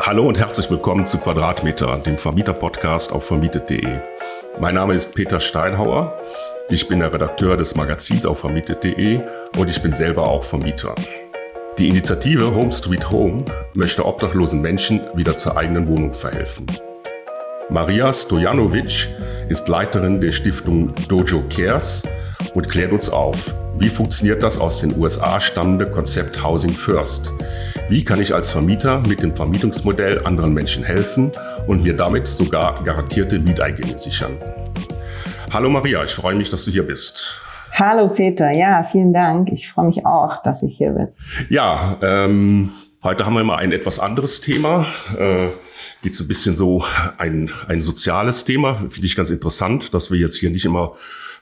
Hallo und herzlich willkommen zu Quadratmeter, dem Vermieter-Podcast auf vermietet.de. Mein Name ist Peter Steinhauer. Ich bin der Redakteur des Magazins auf vermietet.de und ich bin selber auch Vermieter. Die Initiative Home Street Home möchte obdachlosen Menschen wieder zur eigenen Wohnung verhelfen. Maria Stojanovic ist Leiterin der Stiftung Dojo Cares und klärt uns auf, wie funktioniert das aus den USA stammende Konzept Housing First? Wie kann ich als Vermieter mit dem Vermietungsmodell anderen Menschen helfen und mir damit sogar garantierte Mieteingänge sichern? Hallo Maria, ich freue mich, dass du hier bist. Hallo Peter, ja, vielen Dank. Ich freue mich auch, dass ich hier bin. Ja, ähm, heute haben wir mal ein etwas anderes Thema. Äh, geht so ein bisschen so ein, ein soziales Thema. Finde ich ganz interessant, dass wir jetzt hier nicht immer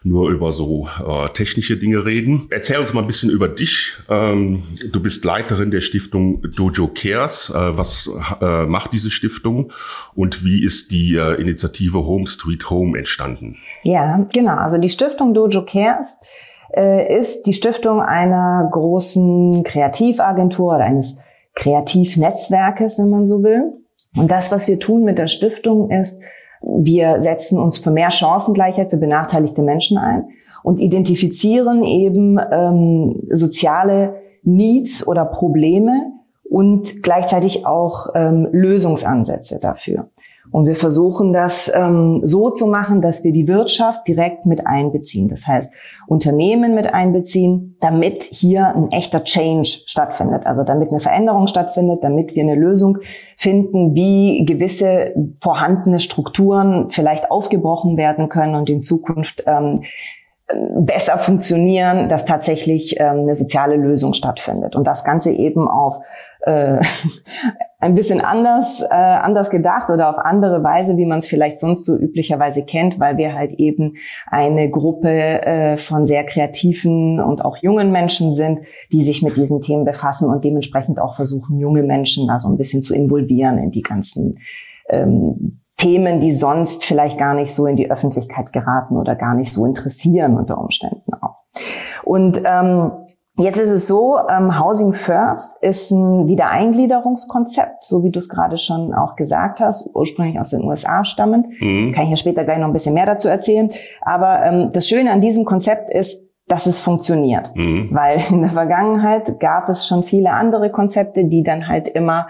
nur über so äh, technische Dinge reden. Erzähl uns mal ein bisschen über dich. Ähm, du bist Leiterin der Stiftung Dojo Cares. Äh, was äh, macht diese Stiftung und wie ist die äh, Initiative Home Street Home entstanden? Ja, genau. Also die Stiftung Dojo Cares äh, ist die Stiftung einer großen Kreativagentur oder eines Kreativnetzwerkes, wenn man so will. Und das, was wir tun mit der Stiftung, ist, wir setzen uns für mehr Chancengleichheit für benachteiligte Menschen ein und identifizieren eben ähm, soziale Needs oder Probleme und gleichzeitig auch ähm, Lösungsansätze dafür. Und wir versuchen das ähm, so zu machen, dass wir die Wirtschaft direkt mit einbeziehen. Das heißt, Unternehmen mit einbeziehen, damit hier ein echter Change stattfindet. Also damit eine Veränderung stattfindet, damit wir eine Lösung finden, wie gewisse vorhandene Strukturen vielleicht aufgebrochen werden können und in Zukunft ähm, besser funktionieren, dass tatsächlich ähm, eine soziale Lösung stattfindet. Und das Ganze eben auf äh, ein bisschen anders, äh, anders gedacht oder auf andere Weise, wie man es vielleicht sonst so üblicherweise kennt, weil wir halt eben eine Gruppe äh, von sehr kreativen und auch jungen Menschen sind, die sich mit diesen Themen befassen und dementsprechend auch versuchen, junge Menschen da so ein bisschen zu involvieren in die ganzen ähm, Themen, die sonst vielleicht gar nicht so in die Öffentlichkeit geraten oder gar nicht so interessieren unter Umständen auch. Und ähm, Jetzt ist es so, ähm, Housing First ist ein Wiedereingliederungskonzept, so wie du es gerade schon auch gesagt hast, ursprünglich aus den USA stammend. Mhm. Kann ich ja später gleich noch ein bisschen mehr dazu erzählen. Aber ähm, das Schöne an diesem Konzept ist, dass es funktioniert. Mhm. Weil in der Vergangenheit gab es schon viele andere Konzepte, die dann halt immer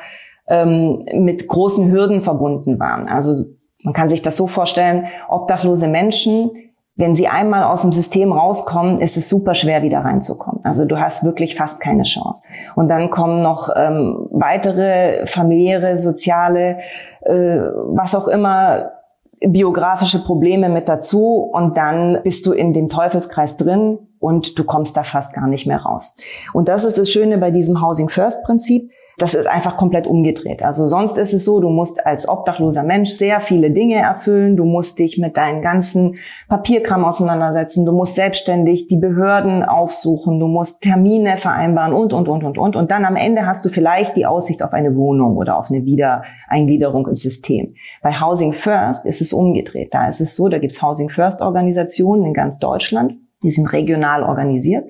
ähm, mit großen Hürden verbunden waren. Also man kann sich das so vorstellen, obdachlose Menschen, wenn sie einmal aus dem System rauskommen, ist es super schwer, wieder reinzukommen. Also du hast wirklich fast keine Chance. Und dann kommen noch ähm, weitere familiäre, soziale, äh, was auch immer, biografische Probleme mit dazu. Und dann bist du in dem Teufelskreis drin und du kommst da fast gar nicht mehr raus. Und das ist das Schöne bei diesem Housing First Prinzip. Das ist einfach komplett umgedreht. Also sonst ist es so, du musst als obdachloser Mensch sehr viele Dinge erfüllen. Du musst dich mit deinen ganzen Papierkram auseinandersetzen. Du musst selbstständig die Behörden aufsuchen. Du musst Termine vereinbaren und, und, und, und, und. Und dann am Ende hast du vielleicht die Aussicht auf eine Wohnung oder auf eine Wiedereingliederung ins System. Bei Housing First ist es umgedreht. Da ist es so, da gibt's Housing First Organisationen in ganz Deutschland. Die sind regional organisiert.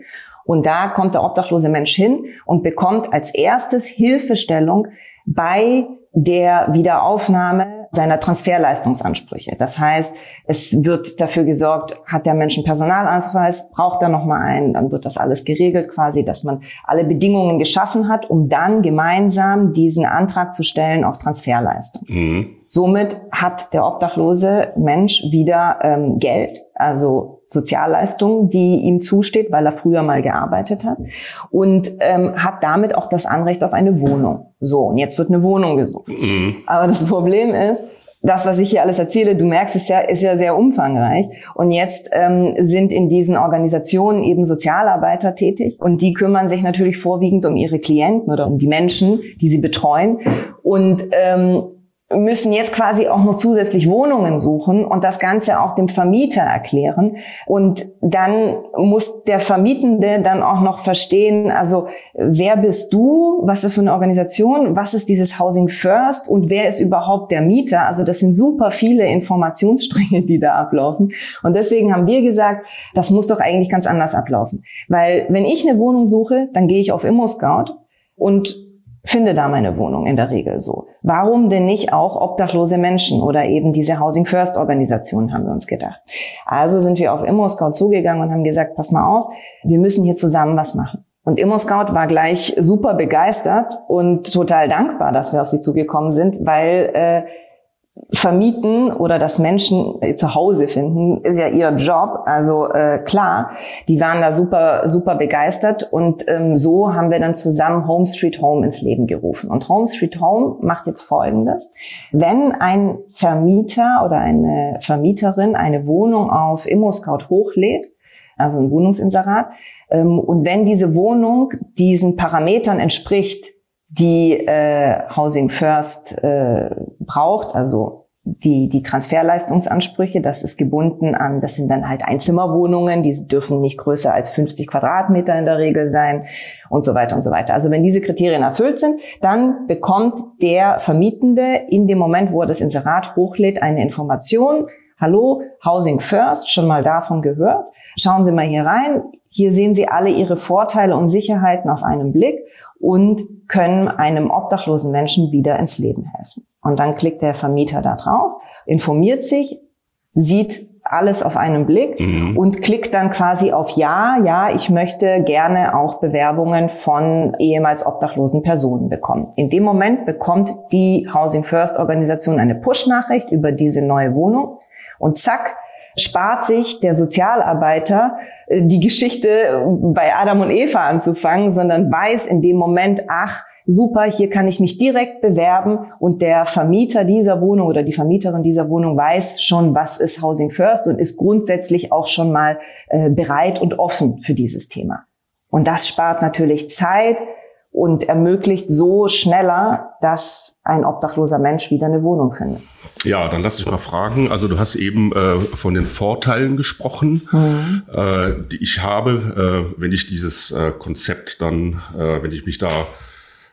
Und da kommt der obdachlose Mensch hin und bekommt als erstes Hilfestellung bei der Wiederaufnahme seiner Transferleistungsansprüche. Das heißt, es wird dafür gesorgt, hat der Mensch einen Personalausweis, braucht er nochmal einen, dann wird das alles geregelt quasi, dass man alle Bedingungen geschaffen hat, um dann gemeinsam diesen Antrag zu stellen auf Transferleistung. Mhm. Somit hat der obdachlose Mensch wieder ähm, Geld, also Sozialleistung, die ihm zusteht, weil er früher mal gearbeitet hat und ähm, hat damit auch das Anrecht auf eine Wohnung. So, und jetzt wird eine Wohnung gesucht. Mhm. Aber das Problem ist, das, was ich hier alles erzähle, du merkst es ja, ist ja sehr umfangreich. Und jetzt ähm, sind in diesen Organisationen eben Sozialarbeiter tätig und die kümmern sich natürlich vorwiegend um ihre Klienten oder um die Menschen, die sie betreuen. Und ähm, müssen jetzt quasi auch noch zusätzlich Wohnungen suchen und das Ganze auch dem Vermieter erklären. Und dann muss der Vermietende dann auch noch verstehen, also wer bist du, was ist für eine Organisation, was ist dieses Housing First und wer ist überhaupt der Mieter. Also das sind super viele Informationsstränge, die da ablaufen. Und deswegen haben wir gesagt, das muss doch eigentlich ganz anders ablaufen. Weil wenn ich eine Wohnung suche, dann gehe ich auf ImmoScout und finde da meine Wohnung in der Regel so. Warum denn nicht auch obdachlose Menschen oder eben diese Housing First Organisation haben wir uns gedacht. Also sind wir auf ImmoScout zugegangen und haben gesagt, pass mal auf, wir müssen hier zusammen was machen. Und ImmoScout war gleich super begeistert und total dankbar, dass wir auf sie zugekommen sind, weil äh, vermieten oder dass Menschen zu Hause finden, ist ja ihr Job. Also äh, klar, die waren da super, super begeistert und ähm, so haben wir dann zusammen Home Street Home ins Leben gerufen. Und Home Street Home macht jetzt Folgendes. Wenn ein Vermieter oder eine Vermieterin eine Wohnung auf ImmoScout hochlädt, also ein Wohnungsinserat, ähm, und wenn diese Wohnung diesen Parametern entspricht, die äh, Housing First äh, braucht, also die, die Transferleistungsansprüche, das ist gebunden an, das sind dann halt Einzimmerwohnungen, die dürfen nicht größer als 50 Quadratmeter in der Regel sein und so weiter und so weiter. Also wenn diese Kriterien erfüllt sind, dann bekommt der Vermietende in dem Moment, wo er das Inserat hochlädt, eine Information. Hallo, Housing First, schon mal davon gehört. Schauen Sie mal hier rein. Hier sehen Sie alle Ihre Vorteile und Sicherheiten auf einen Blick und können einem obdachlosen Menschen wieder ins Leben helfen. Und dann klickt der Vermieter da drauf, informiert sich, sieht alles auf einen Blick mhm. und klickt dann quasi auf Ja, ja, ich möchte gerne auch Bewerbungen von ehemals obdachlosen Personen bekommen. In dem Moment bekommt die Housing First Organisation eine Push-Nachricht über diese neue Wohnung und zack, spart sich der Sozialarbeiter äh, die Geschichte äh, bei Adam und Eva anzufangen, sondern weiß in dem Moment, ach, super, hier kann ich mich direkt bewerben und der Vermieter dieser Wohnung oder die Vermieterin dieser Wohnung weiß schon, was ist Housing First und ist grundsätzlich auch schon mal äh, bereit und offen für dieses Thema. Und das spart natürlich Zeit und ermöglicht so schneller, dass ein obdachloser Mensch wieder eine Wohnung findet. Ja, dann lass ich mal fragen. Also du hast eben äh, von den Vorteilen gesprochen, mhm. äh, die ich habe, äh, wenn ich dieses äh, Konzept dann, äh, wenn ich mich da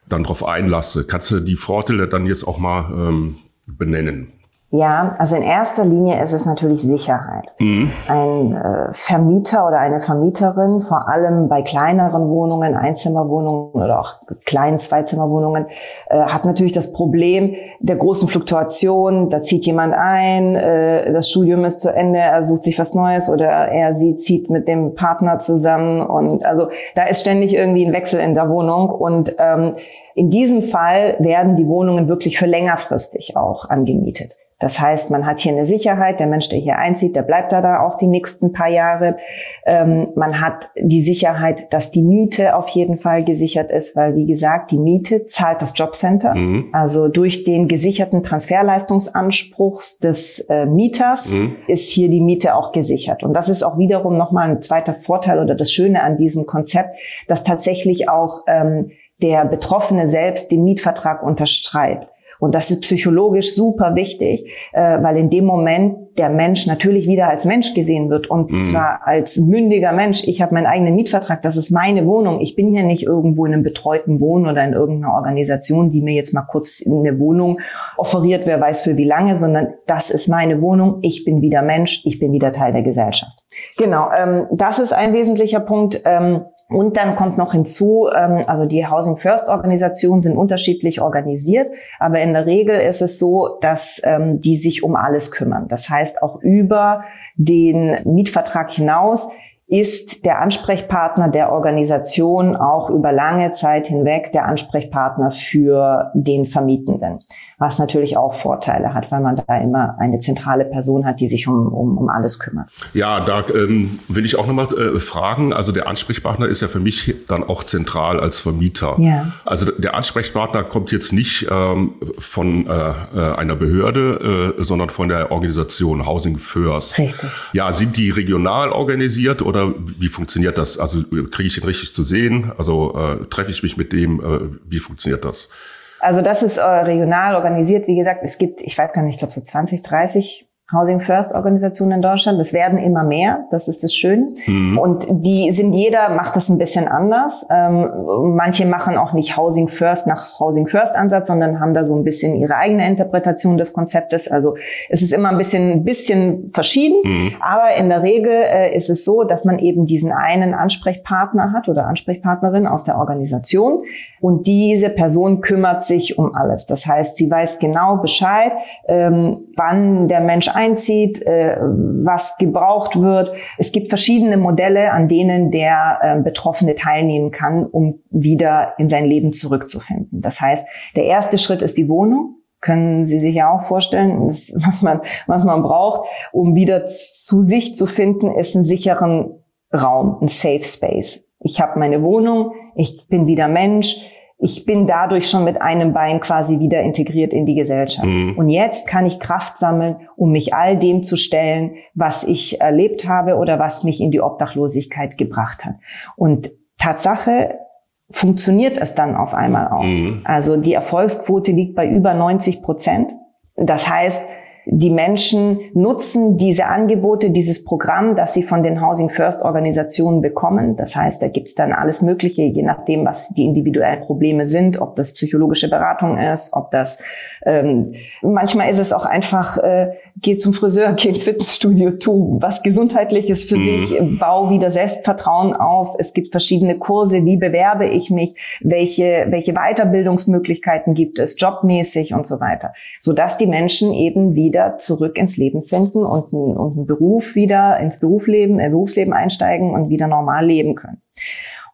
dann drauf einlasse. Kannst du die Vorteile dann jetzt auch mal ähm, benennen? Ja, also in erster Linie ist es natürlich Sicherheit. Mhm. Ein äh, Vermieter oder eine Vermieterin, vor allem bei kleineren Wohnungen, Einzimmerwohnungen oder auch kleinen Zweizimmerwohnungen, äh, hat natürlich das Problem der großen Fluktuation. Da zieht jemand ein, äh, das Studium ist zu Ende, er sucht sich was Neues oder er sie zieht mit dem Partner zusammen und also da ist ständig irgendwie ein Wechsel in der Wohnung und ähm, in diesem Fall werden die Wohnungen wirklich für längerfristig auch angemietet. Das heißt, man hat hier eine Sicherheit, der Mensch, der hier einzieht, der bleibt da, da auch die nächsten paar Jahre. Ähm, man hat die Sicherheit, dass die Miete auf jeden Fall gesichert ist, weil, wie gesagt, die Miete zahlt das Jobcenter. Mhm. Also durch den gesicherten Transferleistungsanspruchs des äh, Mieters mhm. ist hier die Miete auch gesichert. Und das ist auch wiederum nochmal ein zweiter Vorteil oder das Schöne an diesem Konzept, dass tatsächlich auch ähm, der Betroffene selbst den Mietvertrag unterschreibt. Und das ist psychologisch super wichtig, äh, weil in dem Moment der Mensch natürlich wieder als Mensch gesehen wird und mhm. zwar als mündiger Mensch. Ich habe meinen eigenen Mietvertrag, das ist meine Wohnung. Ich bin hier nicht irgendwo in einem betreuten Wohnen oder in irgendeiner Organisation, die mir jetzt mal kurz eine Wohnung offeriert, wer weiß für wie lange, sondern das ist meine Wohnung. Ich bin wieder Mensch, ich bin wieder Teil der Gesellschaft. Genau, ähm, das ist ein wesentlicher Punkt. Ähm, und dann kommt noch hinzu, ähm, also die Housing First Organisationen sind unterschiedlich organisiert, aber in der Regel ist es so, dass ähm, die sich um alles kümmern. Das heißt, auch über den Mietvertrag hinaus ist der Ansprechpartner der Organisation auch über lange Zeit hinweg der Ansprechpartner für den Vermietenden was natürlich auch Vorteile hat, weil man da immer eine zentrale Person hat, die sich um, um, um alles kümmert. Ja, da ähm, will ich auch nochmal äh, fragen. Also der Ansprechpartner ist ja für mich dann auch zentral als Vermieter. Ja. Also der Ansprechpartner kommt jetzt nicht ähm, von äh, äh einer Behörde, äh, sondern von der Organisation Housing First. Richtig. Ja, sind die regional organisiert oder wie funktioniert das? Also kriege ich den richtig zu sehen? Also äh, treffe ich mich mit dem? Äh, wie funktioniert das? Also das ist äh, regional organisiert. Wie gesagt, es gibt, ich weiß gar nicht, ich glaube so 20, 30 Housing First Organisationen in Deutschland. Das werden immer mehr, das ist das Schöne. Mhm. Und die sind, jeder macht das ein bisschen anders. Ähm, manche machen auch nicht Housing First nach Housing First Ansatz, sondern haben da so ein bisschen ihre eigene Interpretation des Konzeptes. Also es ist immer ein bisschen, ein bisschen verschieden. Mhm. Aber in der Regel äh, ist es so, dass man eben diesen einen Ansprechpartner hat oder Ansprechpartnerin aus der Organisation. Und diese Person kümmert sich um alles. Das heißt, sie weiß genau Bescheid, ähm, wann der Mensch einzieht, äh, was gebraucht wird. Es gibt verschiedene Modelle, an denen der äh, Betroffene teilnehmen kann, um wieder in sein Leben zurückzufinden. Das heißt, der erste Schritt ist die Wohnung können Sie sich ja auch vorstellen, das, was man, was man braucht, um wieder zu sich zu finden, ist einen sicheren Raum, ein Safe Space. Ich habe meine Wohnung, ich bin wieder Mensch, ich bin dadurch schon mit einem Bein quasi wieder integriert in die Gesellschaft. Mhm. Und jetzt kann ich Kraft sammeln, um mich all dem zu stellen, was ich erlebt habe oder was mich in die Obdachlosigkeit gebracht hat. Und Tatsache funktioniert es dann auf einmal auch. Mhm. Also die Erfolgsquote liegt bei über 90 Prozent. Das heißt, die Menschen nutzen diese Angebote, dieses Programm, das sie von den Housing First Organisationen bekommen. Das heißt, da gibt's dann alles Mögliche, je nachdem, was die individuellen Probleme sind, ob das psychologische Beratung ist, ob das ähm, manchmal ist es auch einfach, äh, geh zum Friseur, geh ins Fitnessstudio, tu was Gesundheitliches für mhm. dich, bau wieder Selbstvertrauen auf. Es gibt verschiedene Kurse, wie bewerbe ich mich, welche, welche Weiterbildungsmöglichkeiten gibt es, jobmäßig und so weiter, sodass die Menschen eben wieder zurück ins Leben finden und, und einen Beruf wieder ins Berufsleben, äh, Berufsleben einsteigen und wieder normal leben können.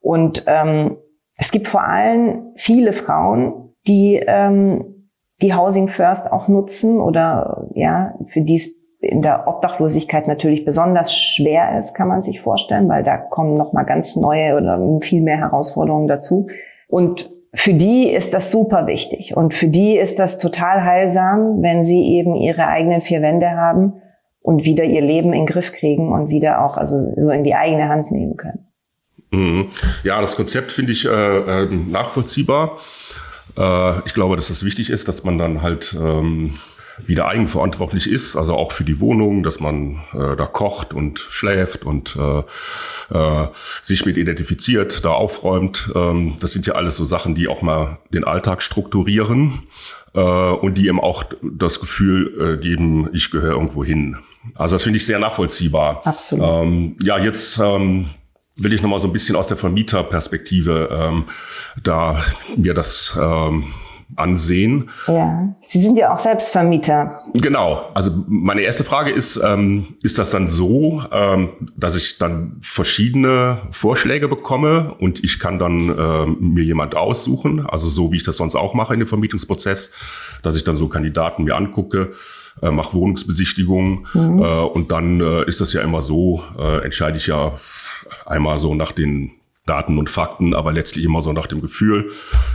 Und ähm, es gibt vor allem viele Frauen, die ähm, die Housing First auch nutzen oder ja, für die es in der Obdachlosigkeit natürlich besonders schwer ist, kann man sich vorstellen, weil da kommen noch mal ganz neue oder viel mehr Herausforderungen dazu. Und für die ist das super wichtig und für die ist das total heilsam, wenn sie eben ihre eigenen vier Wände haben und wieder ihr Leben in den Griff kriegen und wieder auch also so in die eigene Hand nehmen können. Mhm. Ja, das Konzept finde ich äh, äh, nachvollziehbar. Äh, ich glaube, dass das wichtig ist, dass man dann halt ähm, wieder eigenverantwortlich ist, also auch für die Wohnung, dass man äh, da kocht und schläft und äh, äh, sich mit identifiziert, da aufräumt. Ähm, das sind ja alles so Sachen, die auch mal den Alltag strukturieren äh, und die eben auch das Gefühl äh, geben, ich gehöre irgendwo hin. Also das finde ich sehr nachvollziehbar. Absolut. Ähm, ja, jetzt ähm, will ich nochmal so ein bisschen aus der Vermieterperspektive ähm, da mir das ähm, ansehen. Ja, Sie sind ja auch selbst Vermieter. Genau. Also meine erste Frage ist, ähm, ist das dann so, ähm, dass ich dann verschiedene Vorschläge bekomme und ich kann dann ähm, mir jemand aussuchen, also so wie ich das sonst auch mache in dem Vermietungsprozess, dass ich dann so Kandidaten mir angucke, äh, mache Wohnungsbesichtigungen mhm. äh, und dann äh, ist das ja immer so, äh, entscheide ich ja einmal so nach den Daten und Fakten, aber letztlich immer so nach dem Gefühl,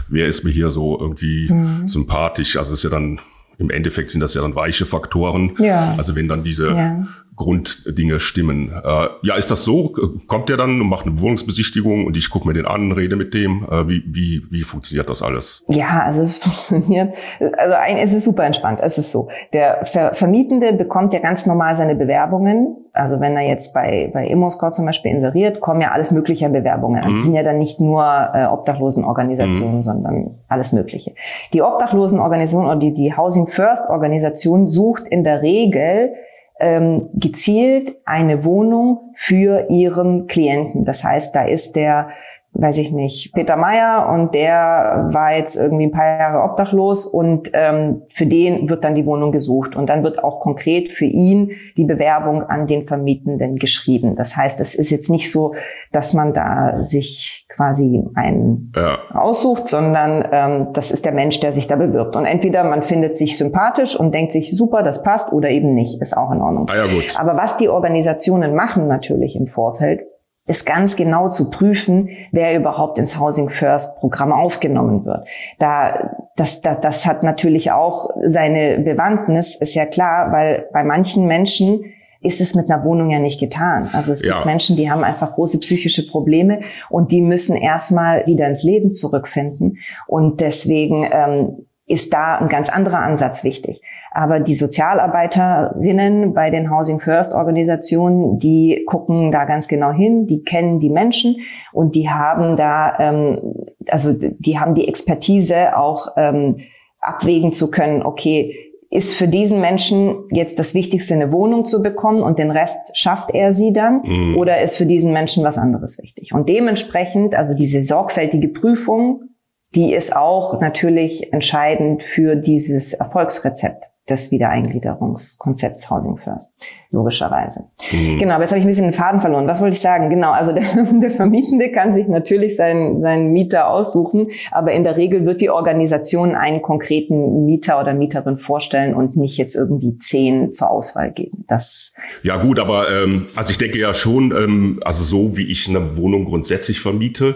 wer ist mir hier so irgendwie mhm. sympathisch. Also es ist ja dann im Endeffekt sind das ja dann weiche Faktoren. Ja. Also wenn dann diese ja. Grunddinge stimmen. Äh, ja, ist das so? Kommt der dann und macht eine Wohnungsbesichtigung und ich gucke mir den an, rede mit dem? Äh, wie, wie, wie funktioniert das alles? Ja, also es funktioniert. Also ein, es ist super entspannt. Es ist so. Der Ver Vermietende bekommt ja ganz normal seine Bewerbungen. Also wenn er jetzt bei, bei ImmoScout zum Beispiel inseriert, kommen ja alles mögliche Bewerbungen. Mhm. Das sind ja dann nicht nur äh, Obdachlosenorganisationen, mhm. sondern alles Mögliche. Die Obdachlosenorganisation oder die, die Housing First Organisation sucht in der Regel ähm, gezielt eine Wohnung für ihren Klienten. Das heißt, da ist der weiß ich nicht, Peter Meyer und der war jetzt irgendwie ein paar Jahre obdachlos und ähm, für den wird dann die Wohnung gesucht und dann wird auch konkret für ihn die Bewerbung an den Vermietenden geschrieben. Das heißt, es ist jetzt nicht so, dass man da sich quasi einen ja. aussucht, sondern ähm, das ist der Mensch, der sich da bewirbt. Und entweder man findet sich sympathisch und denkt sich, super, das passt, oder eben nicht, ist auch in Ordnung. Ah, ja, gut. Aber was die Organisationen machen natürlich im Vorfeld, ist ganz genau zu prüfen, wer überhaupt ins Housing First Programm aufgenommen wird. Da, das, das, das hat natürlich auch seine Bewandtnis, ist ja klar, weil bei manchen Menschen ist es mit einer Wohnung ja nicht getan. Also es ja. gibt Menschen, die haben einfach große psychische Probleme und die müssen erstmal wieder ins Leben zurückfinden. Und deswegen ähm, ist da ein ganz anderer Ansatz wichtig. Aber die Sozialarbeiterinnen bei den Housing First Organisationen, die gucken da ganz genau hin, die kennen die Menschen und die haben da, ähm, also die haben die Expertise auch ähm, abwägen zu können, okay, ist für diesen Menschen jetzt das Wichtigste, eine Wohnung zu bekommen und den Rest schafft er sie dann? Mhm. Oder ist für diesen Menschen was anderes wichtig? Und dementsprechend, also diese sorgfältige Prüfung, die ist auch natürlich entscheidend für dieses Erfolgsrezept des Wiedereingliederungskonzepts Housing First, logischerweise. Mhm. Genau, aber jetzt habe ich ein bisschen den Faden verloren. Was wollte ich sagen? Genau, also der, der Vermietende kann sich natürlich seinen, seinen Mieter aussuchen, aber in der Regel wird die Organisation einen konkreten Mieter oder Mieterin vorstellen und nicht jetzt irgendwie zehn zur Auswahl geben. Das ja gut, aber ähm, also ich denke ja schon, ähm, also so wie ich eine Wohnung grundsätzlich vermiete,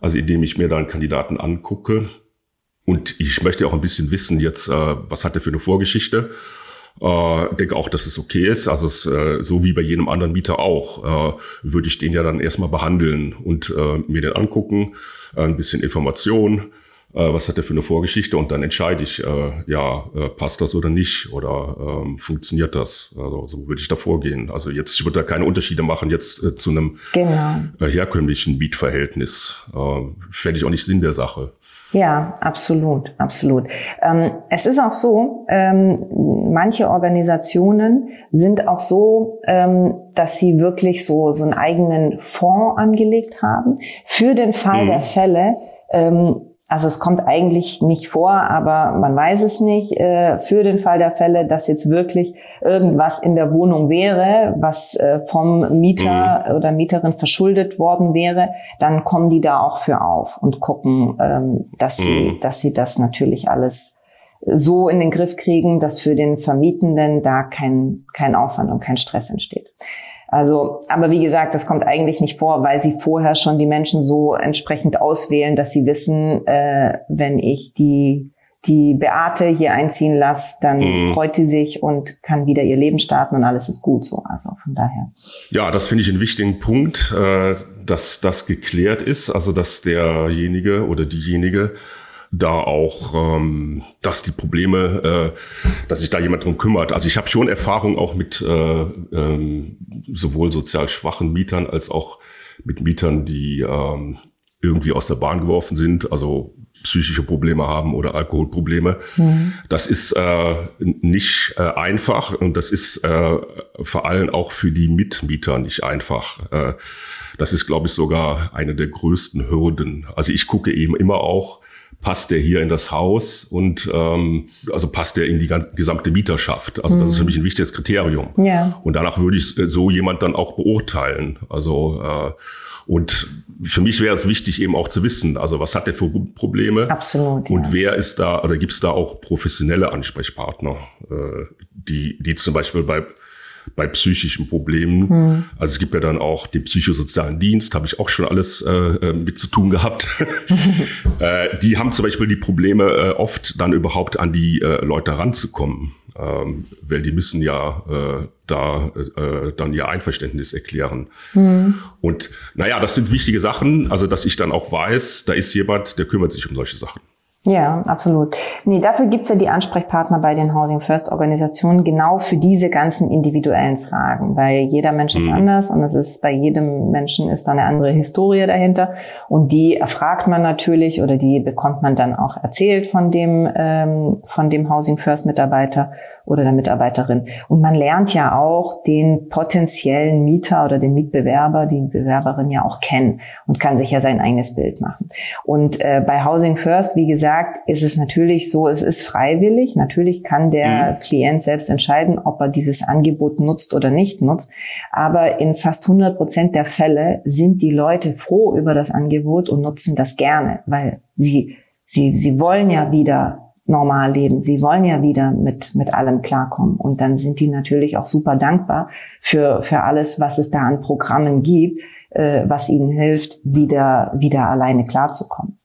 also indem ich mir da einen Kandidaten angucke, und ich möchte auch ein bisschen wissen jetzt, äh, was hat er für eine Vorgeschichte. Äh, denke auch, dass es okay ist. Also es, äh, so wie bei jedem anderen Mieter auch, äh, würde ich den ja dann erstmal behandeln und äh, mir den angucken, äh, ein bisschen Information, was hat er für eine Vorgeschichte und dann entscheide ich, äh, ja, äh, passt das oder nicht oder ähm, funktioniert das. Also so würde ich da vorgehen. Also jetzt, ich würde da keine Unterschiede machen jetzt äh, zu einem genau. äh, herkömmlichen Mietverhältnis. Äh, Fände ich auch nicht Sinn der Sache. Ja, absolut, absolut. Ähm, es ist auch so, ähm, manche Organisationen sind auch so, ähm, dass sie wirklich so, so einen eigenen Fonds angelegt haben für den Fall mhm. der Fälle, ähm, also es kommt eigentlich nicht vor, aber man weiß es nicht, äh, für den Fall der Fälle, dass jetzt wirklich irgendwas in der Wohnung wäre, was äh, vom Mieter mhm. oder Mieterin verschuldet worden wäre, dann kommen die da auch für auf und gucken, ähm, dass mhm. sie, dass sie das natürlich alles so in den Griff kriegen, dass für den Vermietenden da kein, kein Aufwand und kein Stress entsteht. Also, aber wie gesagt, das kommt eigentlich nicht vor, weil sie vorher schon die Menschen so entsprechend auswählen, dass sie wissen, äh, wenn ich die die Beate hier einziehen lasse, dann mhm. freut sie sich und kann wieder ihr Leben starten und alles ist gut so. Also von daher. Ja, das finde ich einen wichtigen Punkt, äh, dass das geklärt ist, also dass derjenige oder diejenige da auch, ähm, dass die Probleme, äh, dass sich da jemand drum kümmert. Also ich habe schon Erfahrung auch mit äh, ähm, sowohl sozial schwachen Mietern als auch mit Mietern, die ähm, irgendwie aus der Bahn geworfen sind, also psychische Probleme haben oder Alkoholprobleme. Mhm. Das ist äh, nicht äh, einfach und das ist äh, vor allem auch für die Mitmieter nicht einfach. Äh, das ist, glaube ich, sogar eine der größten Hürden. Also ich gucke eben immer auch, passt der hier in das Haus und ähm, also passt der in die gesamte Mieterschaft. Also das ist für mhm. mich ein wichtiges Kriterium. Ja. Und danach würde ich äh, so jemand dann auch beurteilen. Also äh, und für mich wäre es wichtig, eben auch zu wissen, also was hat der für Probleme? Absolut. Und ja. wer ist da, oder gibt es da auch professionelle Ansprechpartner, äh, die, die zum Beispiel bei bei psychischen Problemen. Hm. Also es gibt ja dann auch den psychosozialen Dienst, habe ich auch schon alles äh, äh mit zu tun gehabt. äh, die haben zum Beispiel die Probleme, äh, oft dann überhaupt an die äh, Leute ranzukommen, ähm, weil die müssen ja äh, da dann ihr Einverständnis erklären. Hm. Und naja, das sind wichtige Sachen, also dass ich dann auch weiß, da ist jemand, der kümmert sich um solche Sachen. Ja, absolut. Nee, dafür gibt's ja die Ansprechpartner bei den Housing First Organisationen genau für diese ganzen individuellen Fragen, weil jeder Mensch ist mhm. anders und es ist bei jedem Menschen ist da eine andere Historie dahinter und die erfragt man natürlich oder die bekommt man dann auch erzählt von dem ähm, von dem Housing First Mitarbeiter oder der Mitarbeiterin. Und man lernt ja auch den potenziellen Mieter oder den Mitbewerber, die Bewerberin ja auch kennen und kann sich ja sein eigenes Bild machen. Und äh, bei Housing First, wie gesagt, ist es natürlich so, es ist freiwillig. Natürlich kann der mhm. Klient selbst entscheiden, ob er dieses Angebot nutzt oder nicht nutzt. Aber in fast 100 Prozent der Fälle sind die Leute froh über das Angebot und nutzen das gerne, weil sie Sie, sie wollen ja wieder normal leben. Sie wollen ja wieder mit, mit allem klarkommen. Und dann sind die natürlich auch super dankbar für, für alles, was es da an Programmen gibt, äh, was ihnen hilft, wieder, wieder alleine klarzukommen.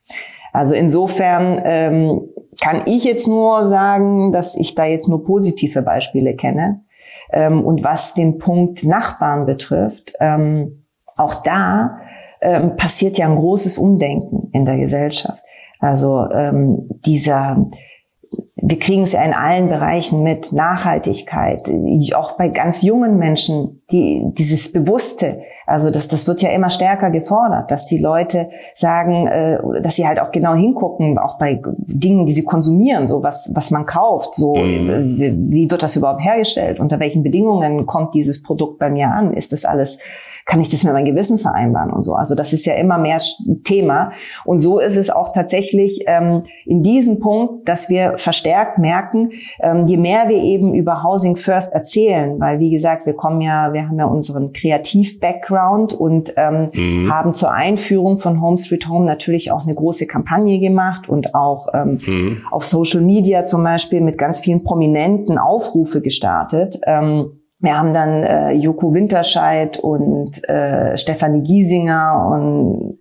Also insofern ähm, kann ich jetzt nur sagen, dass ich da jetzt nur positive Beispiele kenne. Ähm, und was den Punkt Nachbarn betrifft, ähm, auch da ähm, passiert ja ein großes Umdenken in der Gesellschaft. Also ähm, dieser wir kriegen es ja in allen Bereichen mit. Nachhaltigkeit, auch bei ganz jungen Menschen, die dieses Bewusste, also das, das wird ja immer stärker gefordert, dass die Leute sagen, äh, dass sie halt auch genau hingucken, auch bei Dingen, die sie konsumieren, so was, was man kauft, so mhm. wie, wie wird das überhaupt hergestellt, unter welchen Bedingungen kommt dieses Produkt bei mir an, ist das alles kann ich das mit meinem Gewissen vereinbaren und so. Also das ist ja immer mehr Thema. Und so ist es auch tatsächlich ähm, in diesem Punkt, dass wir verstärkt merken, ähm, je mehr wir eben über Housing First erzählen, weil wie gesagt, wir kommen ja, wir haben ja unseren Kreativ-Background und ähm, mhm. haben zur Einführung von Home Street Home natürlich auch eine große Kampagne gemacht und auch ähm, mhm. auf Social Media zum Beispiel mit ganz vielen prominenten Aufrufe gestartet. Ähm, wir haben dann äh, Joko Winterscheid und äh, Stefanie Giesinger und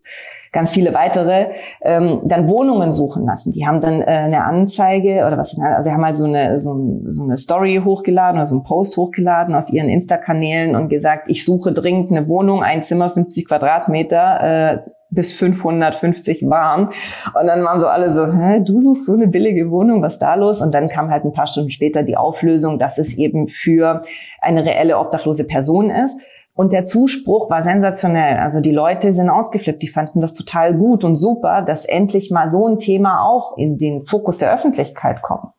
ganz viele weitere ähm, dann Wohnungen suchen lassen. Die haben dann äh, eine Anzeige oder was, also sie haben halt so eine, so, so eine Story hochgeladen oder so einen Post hochgeladen auf ihren Insta-Kanälen und gesagt, ich suche dringend eine Wohnung, ein Zimmer, 50 Quadratmeter, äh, bis 550 warm. Und dann waren so alle so, hä, du suchst so eine billige Wohnung, was da los? Und dann kam halt ein paar Stunden später die Auflösung, dass es eben für eine reelle obdachlose Person ist. Und der Zuspruch war sensationell. Also die Leute sind ausgeflippt, die fanden das total gut und super, dass endlich mal so ein Thema auch in den Fokus der Öffentlichkeit kommt.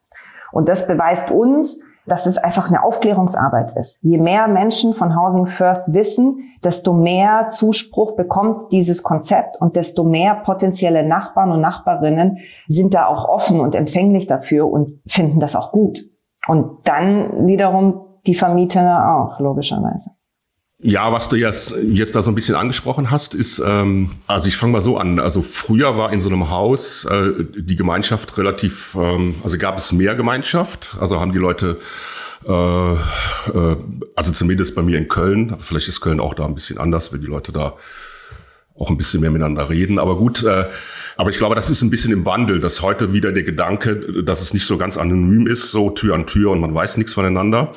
Und das beweist uns, dass es einfach eine Aufklärungsarbeit ist. Je mehr Menschen von Housing First wissen, desto mehr Zuspruch bekommt dieses Konzept und desto mehr potenzielle Nachbarn und Nachbarinnen sind da auch offen und empfänglich dafür und finden das auch gut. Und dann wiederum die Vermieter auch, logischerweise. Ja, was du jetzt, jetzt da so ein bisschen angesprochen hast, ist, ähm, also ich fange mal so an. Also früher war in so einem Haus äh, die Gemeinschaft relativ, ähm, also gab es mehr Gemeinschaft, also haben die Leute äh, äh, also zumindest bei mir in Köln, vielleicht ist Köln auch da ein bisschen anders, wenn die Leute da auch ein bisschen mehr miteinander reden. Aber gut, äh, aber ich glaube, das ist ein bisschen im Wandel, dass heute wieder der Gedanke, dass es nicht so ganz anonym ist, so Tür an Tür und man weiß nichts voneinander.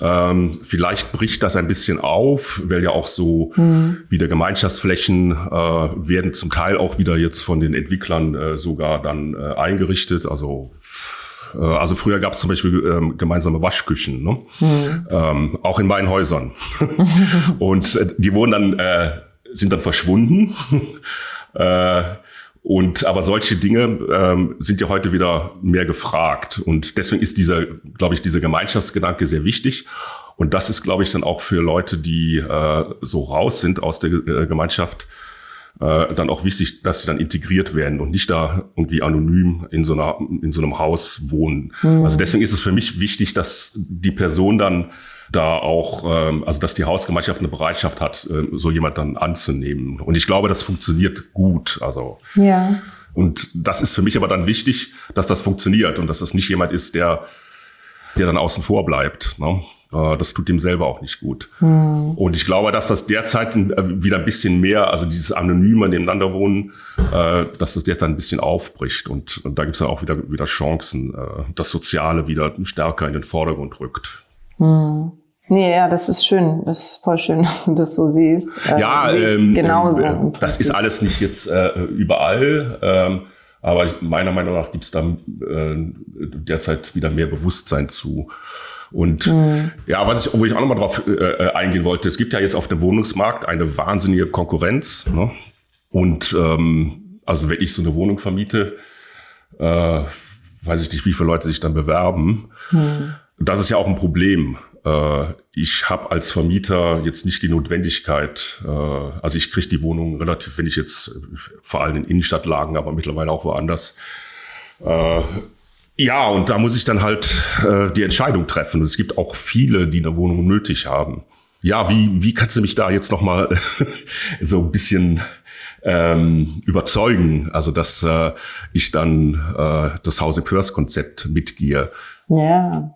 Ähm, vielleicht bricht das ein bisschen auf, weil ja auch so mhm. wieder Gemeinschaftsflächen äh, werden zum Teil auch wieder jetzt von den Entwicklern äh, sogar dann äh, eingerichtet. Also äh, also früher gab es zum Beispiel ähm, gemeinsame Waschküchen, ne? Mhm. Ähm, auch in meinen Häusern. und äh, die wurden dann äh, sind dann verschwunden. äh, und aber solche Dinge ähm, sind ja heute wieder mehr gefragt. Und deswegen ist dieser, glaube ich, dieser Gemeinschaftsgedanke sehr wichtig. Und das ist, glaube ich, dann auch für Leute, die äh, so raus sind aus der äh, Gemeinschaft, äh, dann auch wichtig, dass sie dann integriert werden und nicht da irgendwie anonym in so, einer, in so einem Haus wohnen. Mhm. Also deswegen ist es für mich wichtig, dass die Person dann da auch, ähm, also dass die Hausgemeinschaft eine Bereitschaft hat, äh, so jemand dann anzunehmen. Und ich glaube, das funktioniert gut. Also ja. Und das ist für mich aber dann wichtig, dass das funktioniert und dass das nicht jemand ist, der, der dann außen vor bleibt. Ne? Äh, das tut ihm selber auch nicht gut. Hm. Und ich glaube, dass das derzeit äh, wieder ein bisschen mehr, also dieses anonyme nebeneinander wohnen, äh, dass das derzeit ein bisschen aufbricht. Und, und da gibt es dann auch wieder, wieder Chancen, das Soziale wieder stärker in den Vordergrund rückt. Hm. Nee, ja, das ist schön. Das ist voll schön, dass du das so siehst. Ja, ähm, genauso. Äh, das ist alles nicht jetzt äh, überall. Ähm, aber meiner Meinung nach gibt es da äh, derzeit wieder mehr Bewusstsein zu. Und mhm. ja, was ich, wo ich auch nochmal drauf äh, äh, eingehen wollte, es gibt ja jetzt auf dem Wohnungsmarkt eine wahnsinnige Konkurrenz. Ne? Und ähm, also wenn ich so eine Wohnung vermiete, äh, weiß ich nicht, wie viele Leute sich dann bewerben. Mhm. Das ist ja auch ein Problem. Äh, ich habe als Vermieter jetzt nicht die Notwendigkeit, äh, also ich kriege die Wohnung relativ, wenn ich jetzt vor allem in Innenstadtlagen, aber mittlerweile auch woanders, äh, ja, und da muss ich dann halt äh, die Entscheidung treffen. Und es gibt auch viele, die eine Wohnung nötig haben. Ja, wie, wie kannst du mich da jetzt nochmal so ein bisschen ähm, überzeugen, also dass äh, ich dann äh, das Housing First Konzept mitgehe? Ja.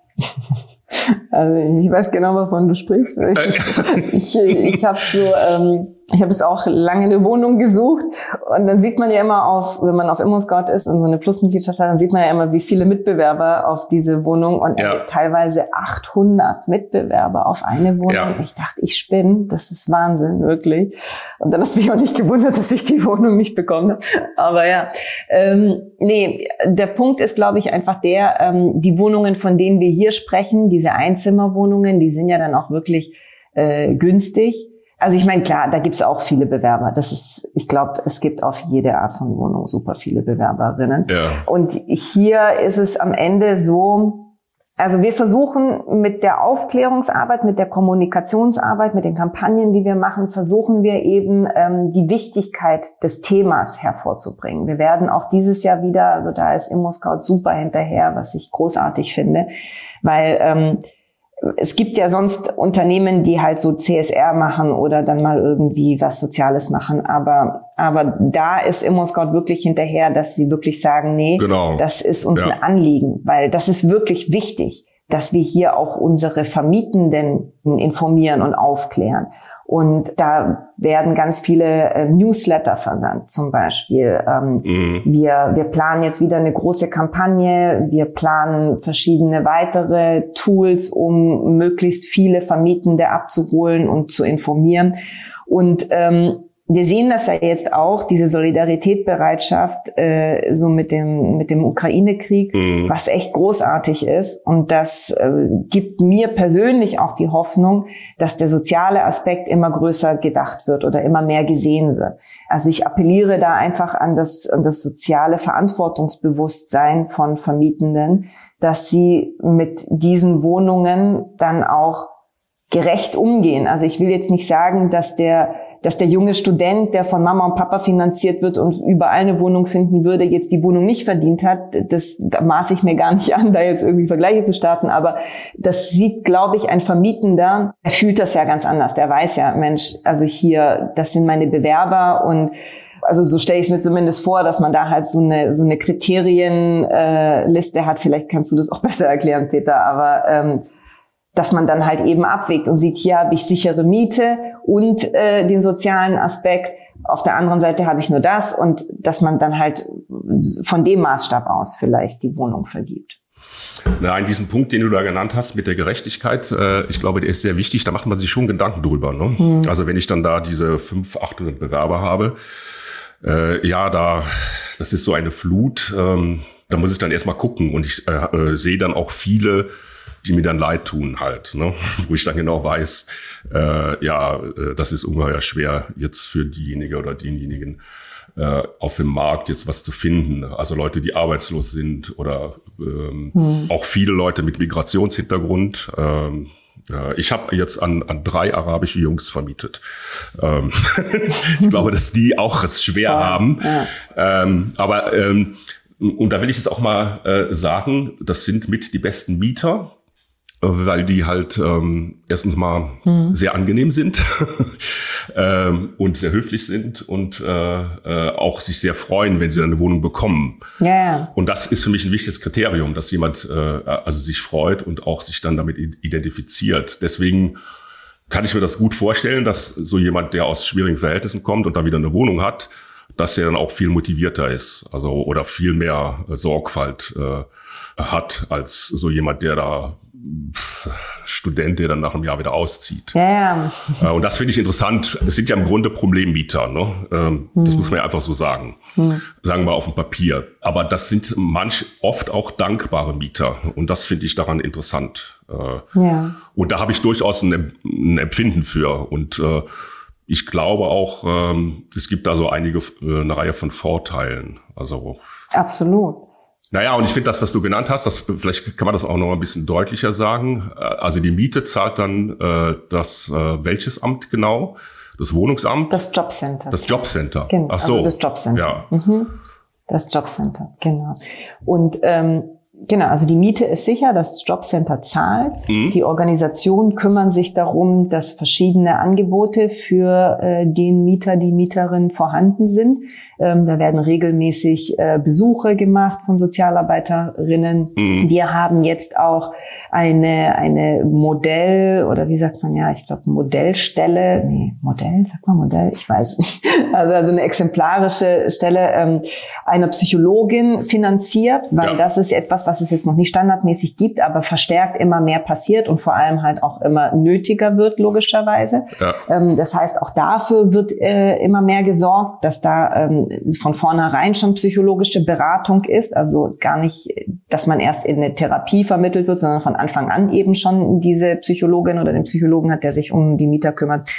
Also ich weiß genau, wovon du sprichst. Ich, ich, ich habe so, ähm, ich habe jetzt auch lange eine Wohnung gesucht und dann sieht man ja immer auf, wenn man auf ImmoScout ist und so eine Plusmitgliedschaft hat, dann sieht man ja immer, wie viele Mitbewerber auf diese Wohnung und ja. teilweise 800 Mitbewerber auf eine Wohnung. Ja. Ich dachte, ich spinne, das ist Wahnsinn, wirklich. Und dann hat mich auch nicht gewundert, dass ich die Wohnung nicht bekomme. Aber ja, ähm, nee, der Punkt ist, glaube ich, einfach der, ähm, die Wohnungen, von denen wir hier sprechen, diese Einzimmerwohnungen, die sind ja dann auch wirklich äh, günstig. Also ich meine, klar, da gibt's auch viele Bewerber. Das ist, ich glaube, es gibt auf jede Art von Wohnung super viele Bewerberinnen. Ja. Und hier ist es am Ende so, also wir versuchen mit der Aufklärungsarbeit, mit der Kommunikationsarbeit, mit den Kampagnen, die wir machen, versuchen wir eben ähm, die Wichtigkeit des Themas hervorzubringen. Wir werden auch dieses Jahr wieder, also da ist ImmoScout super hinterher, was ich großartig finde, weil ähm, es gibt ja sonst Unternehmen, die halt so CSR machen oder dann mal irgendwie was Soziales machen. Aber, aber da ist ImmoScout wirklich hinterher, dass sie wirklich sagen, nee, genau. das ist uns ja. ein Anliegen, weil das ist wirklich wichtig, dass wir hier auch unsere Vermietenden informieren und aufklären. Und da werden ganz viele äh, Newsletter versandt, zum Beispiel. Ähm, mhm. wir, wir planen jetzt wieder eine große Kampagne. Wir planen verschiedene weitere Tools, um möglichst viele Vermietende abzuholen und zu informieren. Und ähm, wir sehen das ja jetzt auch, diese Solidaritätbereitschaft äh, so mit dem mit dem Ukraine-Krieg, mhm. was echt großartig ist und das äh, gibt mir persönlich auch die Hoffnung, dass der soziale Aspekt immer größer gedacht wird oder immer mehr gesehen wird. Also ich appelliere da einfach an das an das soziale Verantwortungsbewusstsein von Vermietenden, dass sie mit diesen Wohnungen dann auch gerecht umgehen. Also ich will jetzt nicht sagen, dass der dass der junge Student, der von Mama und Papa finanziert wird und überall eine Wohnung finden würde, jetzt die Wohnung nicht verdient hat. Das maße ich mir gar nicht an, da jetzt irgendwie Vergleiche zu starten. Aber das sieht, glaube ich, ein Vermietender, er fühlt das ja ganz anders. Der weiß ja, Mensch, also hier, das sind meine Bewerber und also so stelle ich es mir zumindest vor, dass man da halt so eine so eine Kriterienliste äh, hat. Vielleicht kannst du das auch besser erklären, Peter. Aber ähm, dass man dann halt eben abwägt und sieht, hier habe ich sichere Miete und äh, den sozialen Aspekt. Auf der anderen Seite habe ich nur das und dass man dann halt von dem Maßstab aus vielleicht die Wohnung vergibt. Nein, diesen Punkt, den du da genannt hast mit der Gerechtigkeit, äh, ich glaube, der ist sehr wichtig. Da macht man sich schon Gedanken drüber. Ne? Hm. Also wenn ich dann da diese 500, 800 Bewerber habe, äh, ja, da, das ist so eine Flut. Ähm, da muss ich dann erstmal gucken und ich äh, äh, sehe dann auch viele die mir dann leid tun halt, ne? wo ich dann genau weiß, äh, ja, äh, das ist ungeheuer schwer jetzt für diejenige oder denjenigen äh, auf dem Markt jetzt was zu finden. Also Leute, die arbeitslos sind oder ähm, hm. auch viele Leute mit Migrationshintergrund. Ähm, ich habe jetzt an, an drei arabische Jungs vermietet. Ähm, ich glaube, dass die auch es schwer ja, haben. Ja. Ähm, aber ähm, und da will ich jetzt auch mal äh, sagen, das sind mit die besten Mieter weil die halt ähm, erstens mal mhm. sehr angenehm sind ähm, und sehr höflich sind und äh, äh, auch sich sehr freuen, wenn sie eine Wohnung bekommen. Ja. Und das ist für mich ein wichtiges Kriterium, dass jemand äh, also sich freut und auch sich dann damit identifiziert. Deswegen kann ich mir das gut vorstellen, dass so jemand, der aus schwierigen Verhältnissen kommt und da wieder eine Wohnung hat, dass er dann auch viel motivierter ist, also oder viel mehr Sorgfalt äh, hat als so jemand, der da Student, der dann nach einem Jahr wieder auszieht. Ja, ja. Äh, und das finde ich interessant. Es sind ja im Grunde Problemmieter. Ne? Ähm, hm. Das muss man ja einfach so sagen. Hm. Sagen wir auf dem Papier. Aber das sind manch oft auch dankbare Mieter. Und das finde ich daran interessant. Äh, ja. Und da habe ich durchaus ein, ein Empfinden für. Und äh, ich glaube auch, ähm, es gibt da so einige, eine Reihe von Vorteilen. Also Absolut. Naja, und ich finde das, was du genannt hast, das, vielleicht kann man das auch noch ein bisschen deutlicher sagen. Äh, also die Miete zahlt dann äh, das, äh, welches Amt genau? Das Wohnungsamt? Das Jobcenter. Das Jobcenter. Genau. Ach so. Also das Jobcenter. Ja. Mhm. Das Jobcenter, genau. Und ähm, Genau, also die Miete ist sicher, das Jobcenter zahlt. Mhm. Die Organisationen kümmern sich darum, dass verschiedene Angebote für äh, den Mieter, die Mieterin vorhanden sind. Ähm, da werden regelmäßig äh, Besuche gemacht von Sozialarbeiterinnen. Mhm. Wir haben jetzt auch eine, eine Modell oder wie sagt man ja, ich glaube Modellstelle, nee, Modell, sagt man Modell, ich weiß nicht. Also, also eine exemplarische Stelle ähm, einer Psychologin finanziert, weil ja. das ist etwas, was es jetzt noch nicht standardmäßig gibt, aber verstärkt immer mehr passiert und vor allem halt auch immer nötiger wird, logischerweise. Ja. Ähm, das heißt, auch dafür wird äh, immer mehr gesorgt, dass da ähm, von vornherein schon psychologische Beratung ist, also gar nicht, dass man erst in eine Therapie vermittelt wird, sondern von Anfang an eben schon diese Psychologin oder den Psychologen hat, der sich um die Mieter kümmert.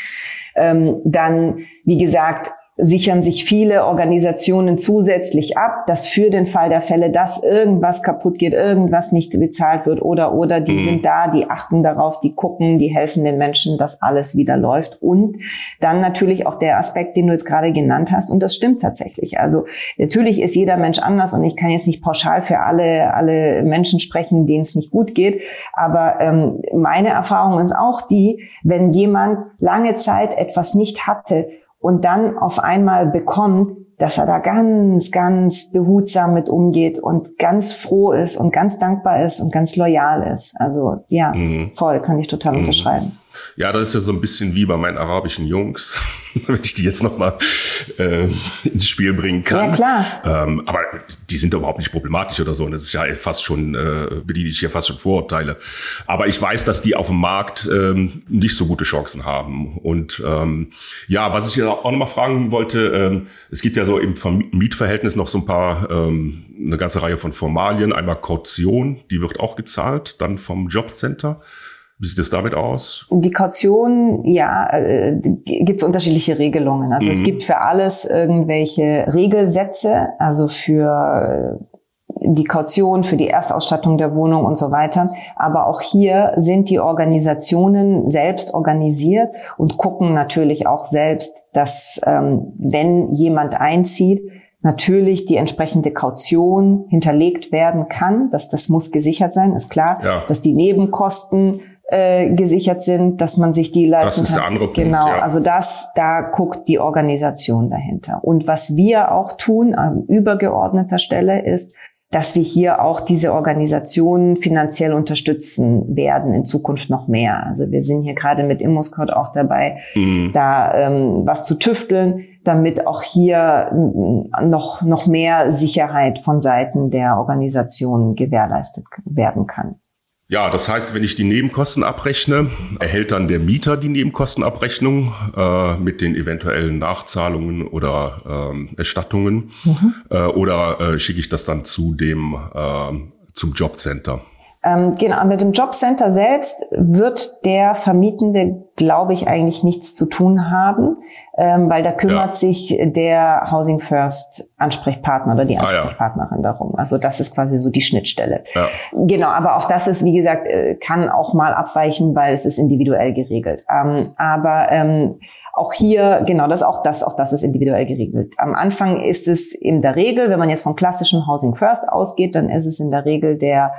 Ähm, dann, wie gesagt, sichern sich viele Organisationen zusätzlich ab, dass für den Fall der Fälle, dass irgendwas kaputt geht, irgendwas nicht bezahlt wird oder oder die mhm. sind da, die achten darauf, die gucken, die helfen den Menschen, dass alles wieder läuft und dann natürlich auch der Aspekt, den du jetzt gerade genannt hast und das stimmt tatsächlich. Also natürlich ist jeder Mensch anders und ich kann jetzt nicht pauschal für alle alle Menschen sprechen, denen es nicht gut geht, aber ähm, meine Erfahrung ist auch die, wenn jemand lange Zeit etwas nicht hatte und dann auf einmal bekommt, dass er da ganz, ganz behutsam mit umgeht und ganz froh ist und ganz dankbar ist und ganz loyal ist. Also ja, mhm. voll, kann ich total mhm. unterschreiben. Ja, das ist ja so ein bisschen wie bei meinen arabischen Jungs, wenn ich die jetzt nochmal äh, ins Spiel bringen kann. Ja, klar. Ähm, aber die sind überhaupt nicht problematisch oder so. Und das ist ja fast schon, äh, bediene ich ja fast schon Vorurteile. Aber ich weiß, dass die auf dem Markt ähm, nicht so gute Chancen haben. Und ähm, ja, was ich ja auch nochmal fragen wollte, ähm, es gibt ja so im Mietverhältnis noch so ein paar, ähm, eine ganze Reihe von Formalien. Einmal Kaution, die wird auch gezahlt, dann vom Jobcenter. Wie sieht es damit aus? Die Kaution, ja, äh, gibt es unterschiedliche Regelungen. Also mhm. es gibt für alles irgendwelche Regelsätze, also für äh, die Kaution, für die Erstausstattung der Wohnung und so weiter. Aber auch hier sind die Organisationen selbst organisiert und gucken natürlich auch selbst, dass ähm, wenn jemand einzieht, natürlich die entsprechende Kaution hinterlegt werden kann. Dass das muss gesichert sein, ist klar. Ja. Dass die Nebenkosten äh, gesichert sind, dass man sich die leisten kann. Das ist der andere Punkt. Genau, ja. also das, da guckt die Organisation dahinter. Und was wir auch tun an übergeordneter Stelle ist, dass wir hier auch diese Organisationen finanziell unterstützen werden, in Zukunft noch mehr. Also wir sind hier gerade mit Immoscout auch dabei, mhm. da ähm, was zu tüfteln, damit auch hier noch, noch mehr Sicherheit von Seiten der Organisationen gewährleistet werden kann. Ja, das heißt, wenn ich die Nebenkosten abrechne, erhält dann der Mieter die Nebenkostenabrechnung äh, mit den eventuellen Nachzahlungen oder ähm, Erstattungen mhm. äh, oder äh, schicke ich das dann zu dem äh, zum Jobcenter? Ähm, genau, mit dem Jobcenter selbst wird der Vermietende, glaube ich, eigentlich nichts zu tun haben, ähm, weil da kümmert ja. sich der Housing First Ansprechpartner oder die Ansprechpartnerin ah, ja. darum. Also das ist quasi so die Schnittstelle. Ja. Genau, aber auch das ist, wie gesagt, äh, kann auch mal abweichen, weil es ist individuell geregelt. Ähm, aber ähm, auch hier, genau, das auch das, auch das ist individuell geregelt. Am Anfang ist es in der Regel, wenn man jetzt von klassischem Housing First ausgeht, dann ist es in der Regel der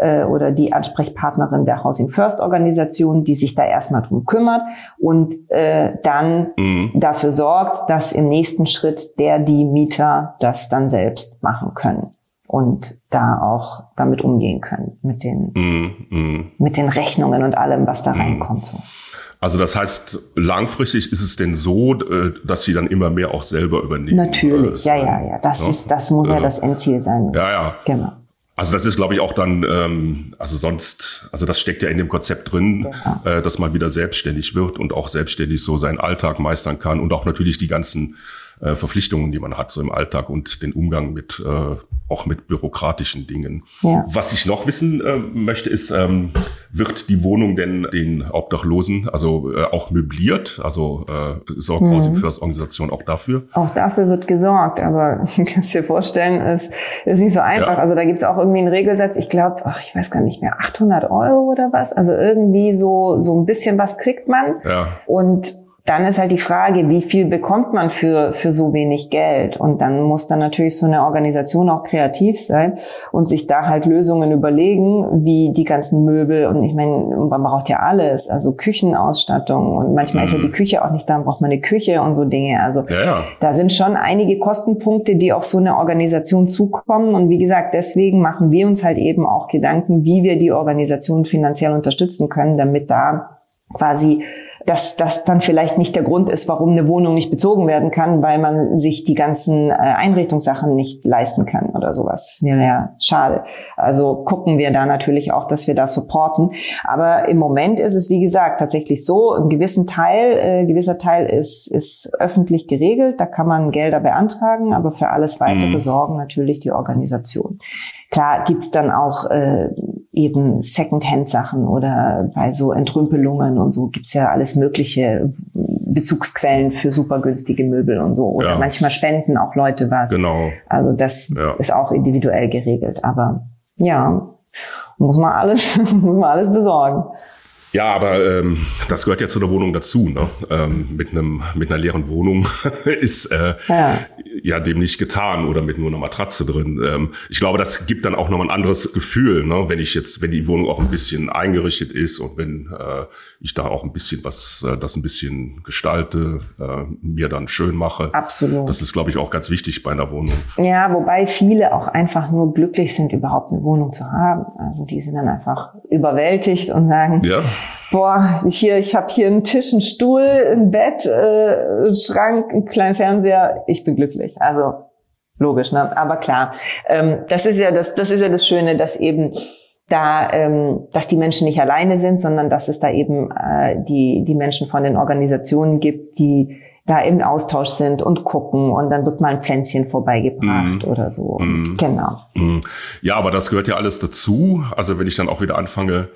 äh, oder die Ansprechpartnerin der Housing First Organisation, die sich da erstmal drum kümmert und äh, dann mhm. dafür sorgt, dass im nächsten Schritt der die Mieter das dann selbst machen können und da auch damit umgehen können mit den mm, mm. mit den Rechnungen und allem, was da mm. reinkommt. So. Also das heißt, langfristig ist es denn so, äh, dass sie dann immer mehr auch selber übernehmen? Natürlich, ja, ja, ja. Das ja? ist, das muss ja, ja das Endziel sein. Ja, ja. Genau. Also das ist, glaube ich, auch dann, ähm, also sonst, also das steckt ja in dem Konzept drin, ja. äh, dass man wieder selbstständig wird und auch selbstständig so seinen Alltag meistern kann und auch natürlich die ganzen äh, Verpflichtungen, die man hat so im Alltag und den Umgang mit äh, auch mit bürokratischen Dingen. Ja. Was ich noch wissen äh, möchte, ist, ähm, wird die Wohnung denn den Obdachlosen also äh, auch möbliert? Also äh, sorgt mhm. Housing First Organisation auch dafür? Auch dafür wird gesorgt, aber du kannst dir vorstellen, es ist nicht so einfach. Ja. Also da gibt es auch irgendwie einen Regelsatz, ich glaube, ich weiß gar nicht mehr, 800 Euro oder was. Also irgendwie so, so ein bisschen was kriegt man. Ja. Und dann ist halt die Frage, wie viel bekommt man für, für so wenig Geld? Und dann muss dann natürlich so eine Organisation auch kreativ sein und sich da halt Lösungen überlegen, wie die ganzen Möbel und ich meine, man braucht ja alles, also Küchenausstattung und manchmal ist ja die mhm. Küche auch nicht da, braucht man eine Küche und so Dinge. Also ja, ja. da sind schon einige Kostenpunkte, die auf so eine Organisation zukommen. Und wie gesagt, deswegen machen wir uns halt eben auch Gedanken, wie wir die Organisation finanziell unterstützen können, damit da quasi dass das dann vielleicht nicht der Grund ist, warum eine Wohnung nicht bezogen werden kann, weil man sich die ganzen äh, Einrichtungssachen nicht leisten kann oder sowas. Das wäre ja schade. Also gucken wir da natürlich auch, dass wir da supporten. Aber im Moment ist es, wie gesagt, tatsächlich so, ein gewissen Teil, äh, gewisser Teil ist, ist öffentlich geregelt. Da kann man Gelder beantragen, aber für alles weitere mhm. sorgen natürlich die Organisation. Klar gibt's dann auch äh, eben Secondhand-Sachen oder bei so Entrümpelungen und so gibt's ja alles mögliche Bezugsquellen für super günstige Möbel und so. Oder ja. manchmal spenden auch Leute was. Genau. Also das ja. ist auch individuell geregelt. Aber ja, muss man alles, muss man alles besorgen. Ja, aber ähm, das gehört ja zu der Wohnung dazu. Ne? Ähm, mit einem mit einer leeren Wohnung ist äh, ja. ja dem nicht getan oder mit nur einer Matratze drin. Ähm, ich glaube, das gibt dann auch nochmal ein anderes Gefühl, ne? wenn ich jetzt, wenn die Wohnung auch ein bisschen eingerichtet ist und wenn äh, ich da auch ein bisschen was, äh, das ein bisschen gestalte, äh, mir dann schön mache. Absolut. Das ist, glaube ich, auch ganz wichtig bei einer Wohnung. Ja, wobei viele auch einfach nur glücklich sind, überhaupt eine Wohnung zu haben. Also die sind dann einfach überwältigt und sagen, ja boah, hier, ich habe hier einen Tisch, einen Stuhl, ein Bett, äh, einen Schrank, einen kleinen Fernseher, ich bin glücklich. Also logisch, ne? Aber klar, ähm, das ist ja das, das ist ja das Schöne, dass eben da, ähm, dass die Menschen nicht alleine sind, sondern dass es da eben äh, die die Menschen von den Organisationen gibt, die da im Austausch sind und gucken und dann wird mal ein Pflänzchen vorbeigebracht mm. oder so. Mm. Genau. Mm. Ja, aber das gehört ja alles dazu. Also wenn ich dann auch wieder anfange,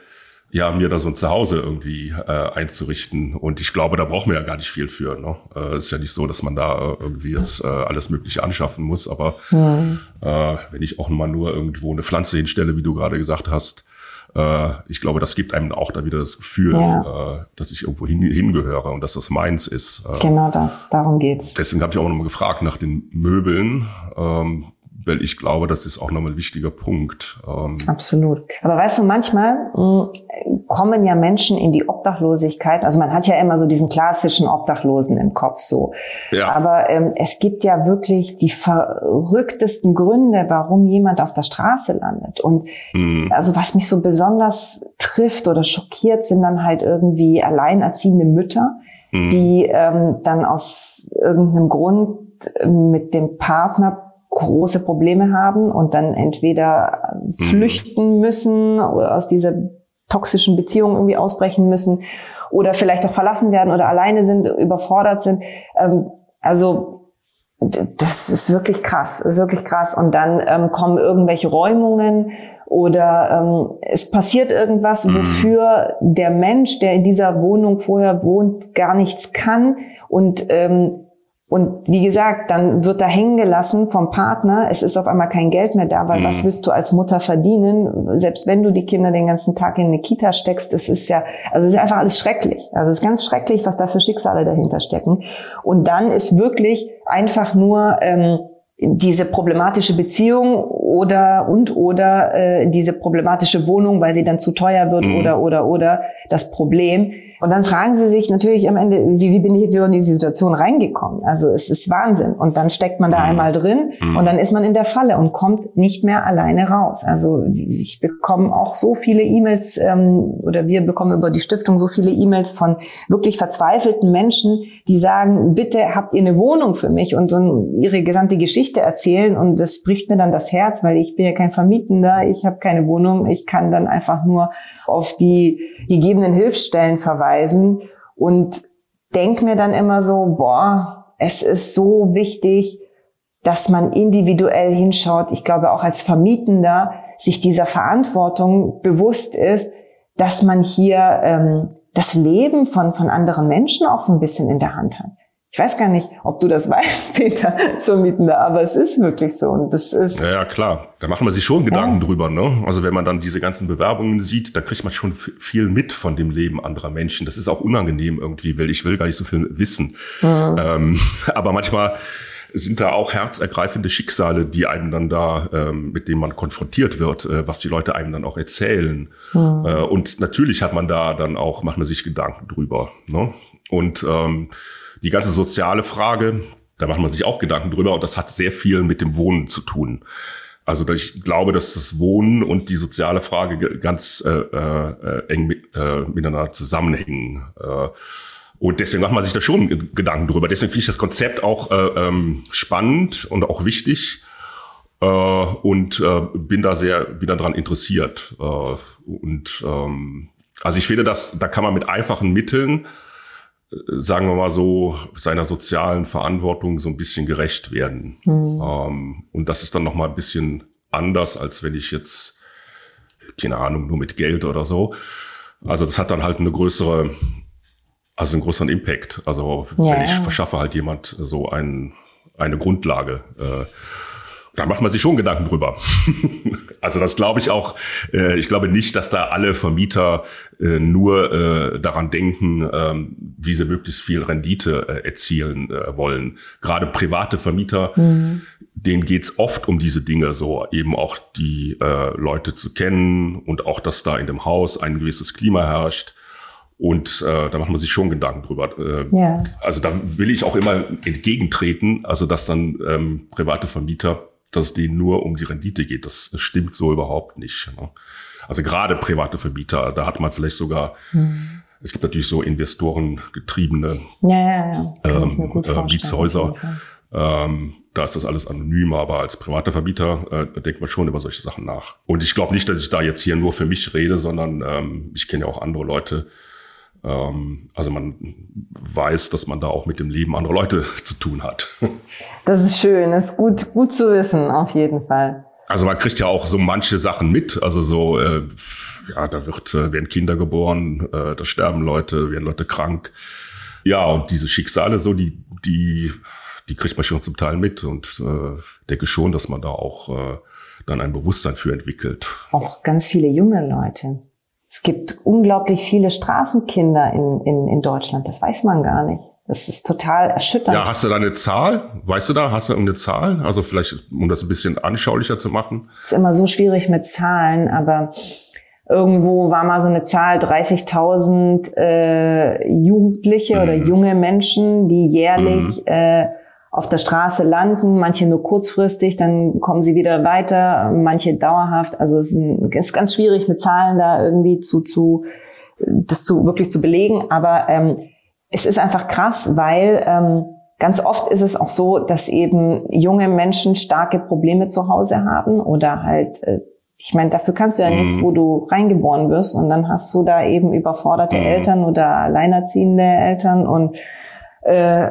ja, mir da so ein Zuhause irgendwie äh, einzurichten. Und ich glaube, da braucht man ja gar nicht viel für. Ne? Äh, ist ja nicht so, dass man da äh, irgendwie jetzt äh, alles Mögliche anschaffen muss. Aber mhm. äh, wenn ich auch mal nur irgendwo eine Pflanze hinstelle, wie du gerade gesagt hast, äh, ich glaube, das gibt einem auch da wieder das Gefühl, ja. äh, dass ich irgendwo hin, hingehöre und dass das meins ist. Äh, genau das, darum geht's. Deswegen habe ich auch nochmal gefragt nach den Möbeln. Ähm, weil ich glaube, das ist auch nochmal ein wichtiger Punkt. Ähm Absolut. Aber weißt du, manchmal mh, hm, kommen ja Menschen in die Obdachlosigkeit. Also man hat ja immer so diesen klassischen Obdachlosen im Kopf so. Ja. Aber ähm, es gibt ja wirklich die verrücktesten Gründe, warum jemand auf der Straße landet. Und mhm. also was mich so besonders trifft oder schockiert, sind dann halt irgendwie alleinerziehende Mütter, mhm. die ähm, dann aus irgendeinem Grund mit dem Partner große Probleme haben und dann entweder mhm. flüchten müssen oder aus dieser toxischen Beziehung irgendwie ausbrechen müssen oder vielleicht auch verlassen werden oder alleine sind, überfordert sind. Ähm, also das ist wirklich krass, ist wirklich krass. Und dann ähm, kommen irgendwelche Räumungen oder ähm, es passiert irgendwas, mhm. wofür der Mensch, der in dieser Wohnung vorher wohnt, gar nichts kann und ähm, und wie gesagt, dann wird da hängen gelassen vom Partner. Es ist auf einmal kein Geld mehr da, weil mhm. was willst du als Mutter verdienen? Selbst wenn du die Kinder den ganzen Tag in eine Kita steckst, es ist ja, also es ist einfach alles schrecklich. Also es ist ganz schrecklich, was da für Schicksale dahinter stecken. Und dann ist wirklich einfach nur ähm, diese problematische Beziehung oder und oder äh, diese problematische Wohnung, weil sie dann zu teuer wird mhm. oder oder oder das Problem. Und dann fragen sie sich natürlich am Ende, wie, wie bin ich jetzt in diese Situation reingekommen? Also es ist Wahnsinn. Und dann steckt man da mhm. einmal drin mhm. und dann ist man in der Falle und kommt nicht mehr alleine raus. Also ich bekomme auch so viele E-Mails ähm, oder wir bekommen über die Stiftung so viele E-Mails von wirklich verzweifelten Menschen, die sagen, bitte habt ihr eine Wohnung für mich und dann ihre gesamte Geschichte erzählen. Und das bricht mir dann das Herz, weil ich bin ja kein Vermietender, ich habe keine Wohnung, ich kann dann einfach nur auf die gegebenen Hilfsstellen verweisen und denk mir dann immer so, boah, es ist so wichtig, dass man individuell hinschaut. Ich glaube auch als Vermietender sich dieser Verantwortung bewusst ist, dass man hier ähm, das Leben von, von anderen Menschen auch so ein bisschen in der Hand hat. Ich weiß gar nicht, ob du das weißt, Peter, zur Mietende, aber es ist wirklich so. Und das ist. Ja, ja klar. Da macht man sich schon Gedanken ja. drüber, ne? Also wenn man dann diese ganzen Bewerbungen sieht, da kriegt man schon viel mit von dem Leben anderer Menschen. Das ist auch unangenehm irgendwie, weil ich will gar nicht so viel wissen. Mhm. Ähm, aber manchmal sind da auch herzergreifende Schicksale, die einem dann da, ähm, mit denen man konfrontiert wird, äh, was die Leute einem dann auch erzählen. Mhm. Äh, und natürlich hat man da dann auch, macht man sich Gedanken drüber. Ne? Und ähm, die ganze soziale Frage, da macht man sich auch Gedanken drüber und das hat sehr viel mit dem Wohnen zu tun. Also ich glaube, dass das Wohnen und die soziale Frage ganz äh, äh, eng mit, äh, miteinander zusammenhängen. Äh, und deswegen macht man sich da schon Gedanken drüber. Deswegen finde ich das Konzept auch äh, ähm, spannend und auch wichtig äh, und äh, bin da sehr wieder dran interessiert. Äh, und ähm, also ich finde, dass da kann man mit einfachen Mitteln sagen wir mal so, seiner sozialen Verantwortung so ein bisschen gerecht werden. Mhm. Ähm, und das ist dann noch mal ein bisschen anders, als wenn ich jetzt, keine Ahnung, nur mit Geld oder so. Also das hat dann halt eine größere, also einen größeren Impact. Also ja. wenn ich verschaffe halt jemand so ein, eine Grundlage. Äh, da macht man sich schon Gedanken drüber. also das glaube ich auch. Äh, ich glaube nicht, dass da alle Vermieter äh, nur äh, daran denken, ähm, wie sie möglichst viel Rendite äh, erzielen äh, wollen. Gerade private Vermieter, mhm. denen geht's oft um diese Dinge, so eben auch die äh, Leute zu kennen und auch, dass da in dem Haus ein gewisses Klima herrscht. Und äh, da macht man sich schon Gedanken drüber. Äh, ja. Also da will ich auch immer entgegentreten, also dass dann ähm, private Vermieter dass es denen nur um die Rendite geht. Das, stimmt so überhaupt nicht. Ne? Also gerade private Vermieter, da hat man vielleicht sogar, mhm. es gibt natürlich so investorengetriebene ja, ja, ja. Ähm, äh, Mietshäuser. Ähm, da ist das alles anonymer, aber als privater Vermieter äh, denkt man schon über solche Sachen nach. Und ich glaube nicht, dass ich da jetzt hier nur für mich rede, sondern ähm, ich kenne ja auch andere Leute, ähm, also man weiß, dass man da auch mit dem Leben anderer Leute zu tun hat. Das ist schön, das ist gut, gut zu wissen, auf jeden Fall. Also man kriegt ja auch so manche Sachen mit. Also so, äh, ja, da wird, äh, werden Kinder geboren, äh, da sterben Leute, werden Leute krank. Ja, und diese Schicksale, so die, die, die kriegt man schon zum Teil mit und äh, denke schon, dass man da auch äh, dann ein Bewusstsein für entwickelt. Auch ganz viele junge Leute. Es gibt unglaublich viele Straßenkinder in, in, in Deutschland. Das weiß man gar nicht. Das ist total erschütternd. Ja, hast du da eine Zahl? Weißt du da? Hast du eine Zahl? Also vielleicht, um das ein bisschen anschaulicher zu machen? Es ist immer so schwierig mit Zahlen, aber irgendwo war mal so eine Zahl 30.000 äh, Jugendliche mhm. oder junge Menschen, die jährlich mhm. äh, auf der Straße landen, manche nur kurzfristig, dann kommen sie wieder weiter, manche dauerhaft. Also es ist ganz schwierig mit Zahlen da irgendwie zu, zu das zu wirklich zu belegen. Aber ähm, es ist einfach krass, weil ähm, ganz oft ist es auch so, dass eben junge Menschen starke Probleme zu Hause haben oder halt äh, ich meine, dafür kannst du ja nichts, mhm. wo du reingeboren wirst und dann hast du da eben überforderte mhm. Eltern oder alleinerziehende Eltern und äh,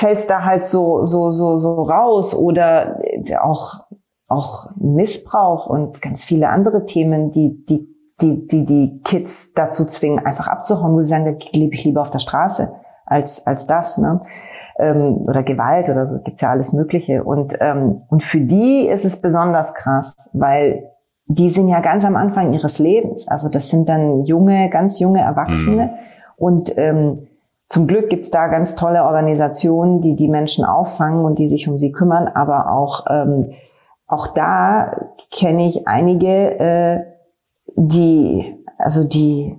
fällst da halt so, so, so, so raus oder auch, auch Missbrauch und ganz viele andere Themen, die, die, die, die, die Kids dazu zwingen, einfach abzuhauen, wo sie sagen, da lebe ich lieber auf der Straße als, als das, ne? Ähm, oder Gewalt oder so, gibt's ja alles Mögliche. Und, ähm, und für die ist es besonders krass, weil die sind ja ganz am Anfang ihres Lebens. Also das sind dann junge, ganz junge Erwachsene. Mhm. Und ähm, zum Glück gibt's da ganz tolle Organisationen, die die Menschen auffangen und die sich um sie kümmern. Aber auch, ähm, auch da kenne ich einige, äh, die, also die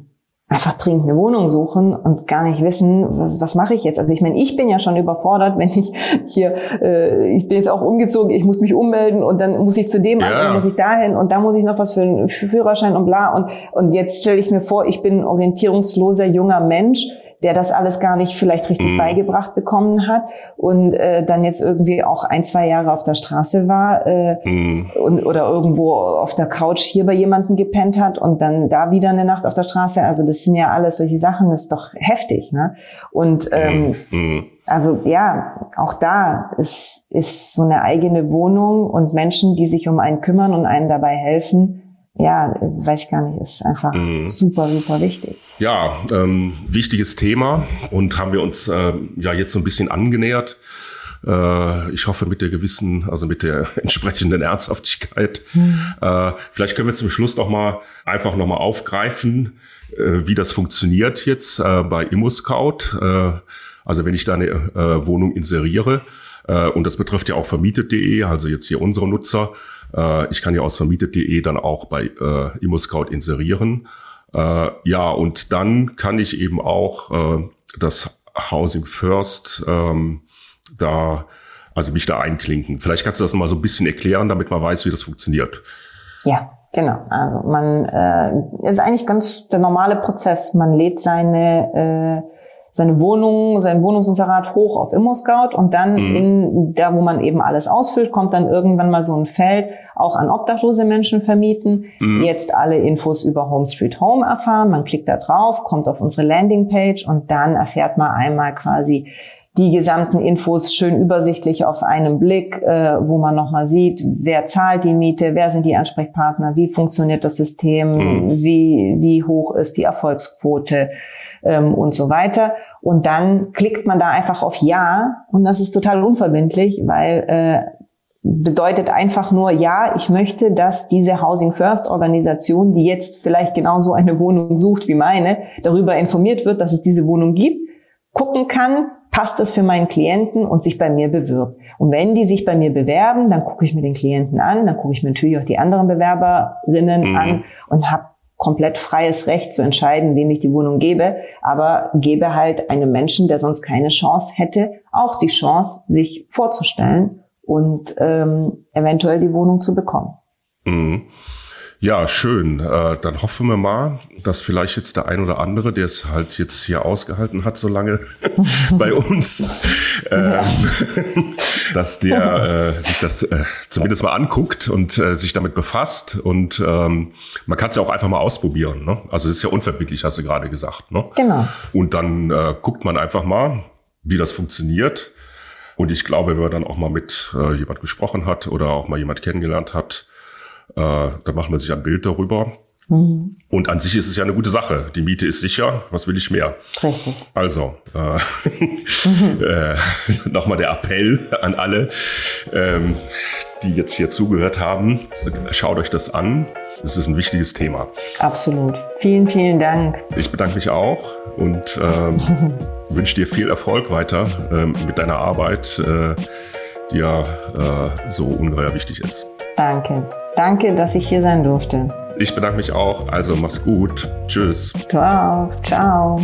einfach dringend eine Wohnung suchen und gar nicht wissen, was, was mache ich jetzt. Also ich meine, ich bin ja schon überfordert, wenn ich hier, äh, ich bin jetzt auch umgezogen, ich muss mich ummelden und dann muss ich zu dem, ja. dann muss ich dahin und da muss ich noch was für einen Führerschein und bla. Und, und jetzt stelle ich mir vor, ich bin ein orientierungsloser junger Mensch, der das alles gar nicht vielleicht richtig mhm. beigebracht bekommen hat und äh, dann jetzt irgendwie auch ein, zwei Jahre auf der Straße war äh, mhm. und, oder irgendwo auf der Couch hier bei jemandem gepennt hat und dann da wieder eine Nacht auf der Straße. Also das sind ja alles solche Sachen, das ist doch heftig. Ne? Und ähm, mhm. also ja, auch da ist, ist so eine eigene Wohnung und Menschen, die sich um einen kümmern und einen dabei helfen, ja, weiß ich gar nicht, ist einfach mhm. super, super wichtig. Ja, ähm, wichtiges Thema und haben wir uns äh, ja jetzt so ein bisschen angenähert. Äh, ich hoffe mit der gewissen, also mit der entsprechenden Ernsthaftigkeit. Mhm. Äh, vielleicht können wir zum Schluss noch mal einfach noch mal aufgreifen, äh, wie das funktioniert jetzt bei ImmoScout. Also wenn ich da eine Wohnung inseriere, und das betrifft ja auch vermietet.de, also jetzt hier unsere Nutzer. Äh, ich kann ja aus vermietet.de dann auch bei äh, ImmoScout inserieren. Äh, ja, und dann kann ich eben auch äh, das Housing First ähm, da, also mich da einklinken. Vielleicht kannst du das mal so ein bisschen erklären, damit man weiß, wie das funktioniert. Ja, genau. Also man äh, ist eigentlich ganz der normale Prozess. Man lädt seine äh, seine Wohnung, sein Wohnungsinserat hoch auf ImmoScout und dann mhm. in da, wo man eben alles ausfüllt, kommt dann irgendwann mal so ein Feld, auch an obdachlose Menschen vermieten. Mhm. Jetzt alle Infos über Home Street Home erfahren. Man klickt da drauf, kommt auf unsere Landingpage und dann erfährt man einmal quasi die gesamten Infos schön übersichtlich auf einen Blick, äh, wo man nochmal sieht, wer zahlt die Miete, wer sind die Ansprechpartner, wie funktioniert das System, mhm. wie, wie hoch ist die Erfolgsquote ähm, und so weiter. Und dann klickt man da einfach auf Ja und das ist total unverbindlich, weil äh, bedeutet einfach nur, ja, ich möchte, dass diese Housing First Organisation, die jetzt vielleicht genauso eine Wohnung sucht wie meine, darüber informiert wird, dass es diese Wohnung gibt, gucken kann, passt das für meinen Klienten und sich bei mir bewirbt. Und wenn die sich bei mir bewerben, dann gucke ich mir den Klienten an, dann gucke ich mir natürlich auch die anderen Bewerberinnen mhm. an und habe komplett freies Recht zu entscheiden, wem ich die Wohnung gebe, aber gebe halt einem Menschen, der sonst keine Chance hätte, auch die Chance, sich vorzustellen und ähm, eventuell die Wohnung zu bekommen. Mhm. Ja, schön. Äh, dann hoffen wir mal, dass vielleicht jetzt der ein oder andere, der es halt jetzt hier ausgehalten hat, so lange bei uns, äh, dass der äh, sich das äh, zumindest mal anguckt und äh, sich damit befasst. Und ähm, man kann es ja auch einfach mal ausprobieren. Ne? Also es ist ja unverbindlich, hast du gerade gesagt. Ne? Genau. Und dann äh, guckt man einfach mal, wie das funktioniert. Und ich glaube, wenn man dann auch mal mit äh, jemand gesprochen hat oder auch mal jemand kennengelernt hat, äh, da macht man sich ein Bild darüber. Mhm. Und an sich ist es ja eine gute Sache. Die Miete ist sicher. Was will ich mehr? Richtig. Also, äh, mhm. äh, nochmal der Appell an alle, ähm, die jetzt hier zugehört haben. Schaut euch das an. Das ist ein wichtiges Thema. Absolut. Vielen, vielen Dank. Ich bedanke mich auch und ähm, wünsche dir viel Erfolg weiter ähm, mit deiner Arbeit, äh, die ja äh, so ungeheuer wichtig ist. Danke. Danke, dass ich hier sein durfte. Ich bedanke mich auch. Also mach's gut. Tschüss. Du auch. Ciao.